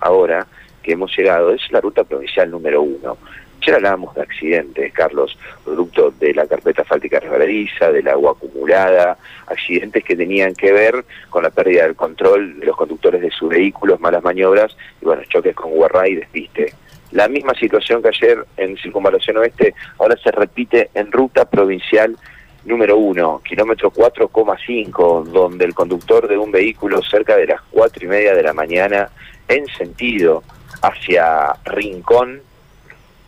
ahora, que hemos llegado, es la ruta provincial número uno. Ya hablábamos de accidentes, Carlos, producto de la carpeta fáltica resbaladiza, del agua acumulada, accidentes que tenían que ver con la pérdida del control de los conductores de sus vehículos, malas maniobras y bueno, choques con guarra y despiste. La misma situación que ayer en Circunvalación Oeste ahora se repite en ruta provincial número uno, kilómetro 4,5, donde el conductor de un vehículo cerca de las cuatro y media de la mañana en sentido hacia Rincón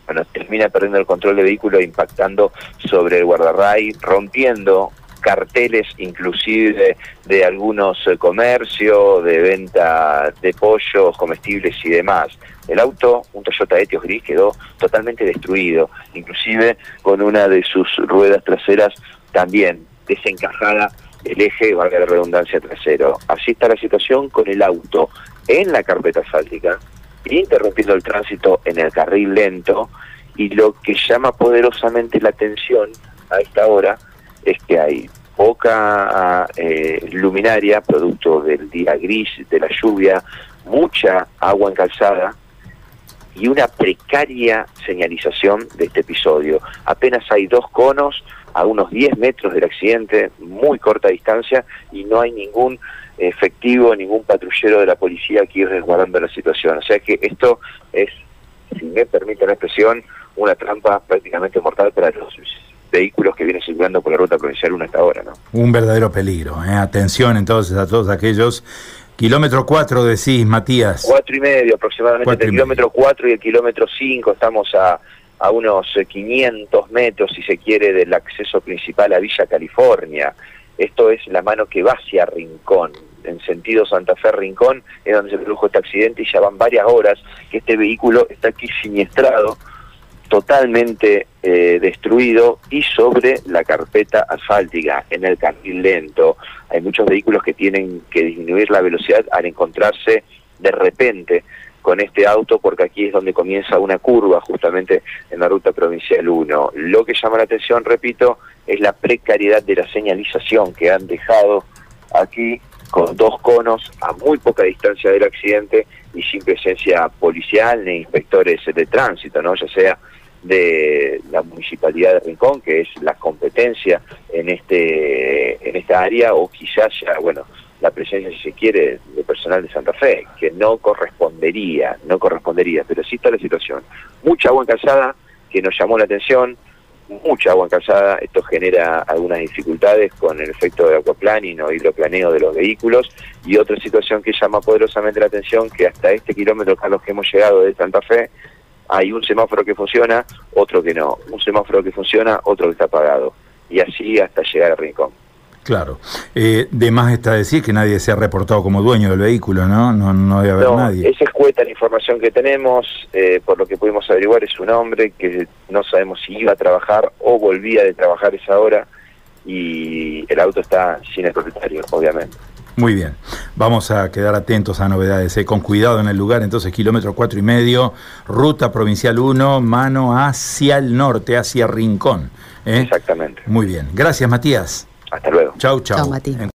bueno, termina perdiendo el control del vehículo impactando sobre el guardarray, rompiendo carteles inclusive de, algunos eh, comercios, de venta de pollos, comestibles y demás. El auto, un Toyota Etios gris, quedó totalmente destruido, inclusive con una de sus ruedas traseras también desencajada el eje, valga la redundancia, trasero. Así está la situación con el auto en la carpeta asfáltica, interrumpiendo el tránsito en el carril lento y lo que llama poderosamente la atención a esta hora es que hay poca eh, luminaria, producto del día gris, de la lluvia, mucha agua en calzada y una precaria señalización de este episodio. Apenas hay dos conos a unos 10 metros del accidente, muy corta distancia, y no hay ningún efectivo, ningún patrullero de la policía aquí resguardando la situación. O sea que esto es, si me permite la expresión, una trampa prácticamente mortal para los vehículos que vienen circulando por la ruta provincial 1 hasta ahora. ¿no? Un verdadero peligro. ¿eh? Atención entonces a todos aquellos. Kilómetro 4 decís, Matías. Cuatro y medio aproximadamente, el kilómetro 4 y el kilómetro 5 estamos a, a unos 500 eh, metros, si se quiere, del acceso principal a Villa California. Esto es la mano que va hacia Rincón, en sentido Santa Fe Rincón, es donde se produjo este accidente y ya van varias horas que este vehículo está aquí siniestrado totalmente eh, destruido y sobre la carpeta asfáltica, en el carril lento. Hay muchos vehículos que tienen que disminuir la velocidad al encontrarse de repente con este auto porque aquí es donde comienza una curva justamente en la ruta provincial 1. Lo que llama la atención, repito, es la precariedad de la señalización que han dejado aquí con dos conos a muy poca distancia del accidente y sin presencia policial ni inspectores de tránsito, ¿no? Ya sea de la municipalidad de Rincón, que es la competencia en este en esta área, o quizás ya, bueno, la presencia, si se quiere, de personal de Santa Fe, que no correspondería, no correspondería, pero sí está la situación. Mucha agua en calzada que nos llamó la atención, mucha agua en calzada, esto genera algunas dificultades con el efecto de aquaplaning o hidroplaneo de los vehículos, y otra situación que llama poderosamente la atención, que hasta este kilómetro, Carlos, que hemos llegado de Santa Fe, hay un semáforo que funciona, otro que no, un semáforo que funciona, otro que está apagado, y así hasta llegar al rincón. Claro. Eh, de más está decir que nadie se ha reportado como dueño del vehículo, ¿no? No, no debe haber nadie. Esa es cuesta la información que tenemos, eh, por lo que pudimos averiguar, es un hombre que no sabemos si iba a trabajar o volvía de trabajar esa hora y el auto está sin el propietario, obviamente. Muy bien, vamos a quedar atentos a novedades, ¿eh? con cuidado en el lugar, entonces kilómetro cuatro y medio, ruta provincial 1, mano hacia el norte, hacia Rincón. ¿eh? Exactamente. Muy bien, gracias Matías. Hasta luego. Chau, chau. Chau, Matías.